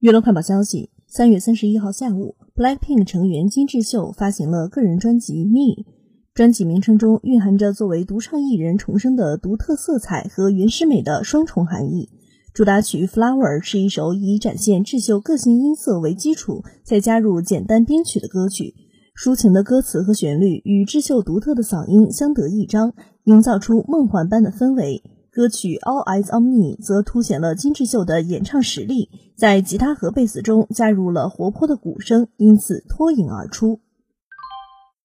娱乐快报消息：三月三十一号下午，BLACKPINK 成员金智秀发行了个人专辑《Me》，专辑名称中蕴含着作为独唱艺人重生的独特色彩和原始美的双重含义。主打曲《Flower》是一首以展现智秀个性音色为基础，再加入简单编曲的歌曲，抒情的歌词和旋律与智秀独特的嗓音相得益彰，营造出梦幻般的氛围。歌曲《All Eyes on Me》则凸显了金智秀的演唱实力，在吉他和贝斯中加入了活泼的鼓声，因此脱颖而出。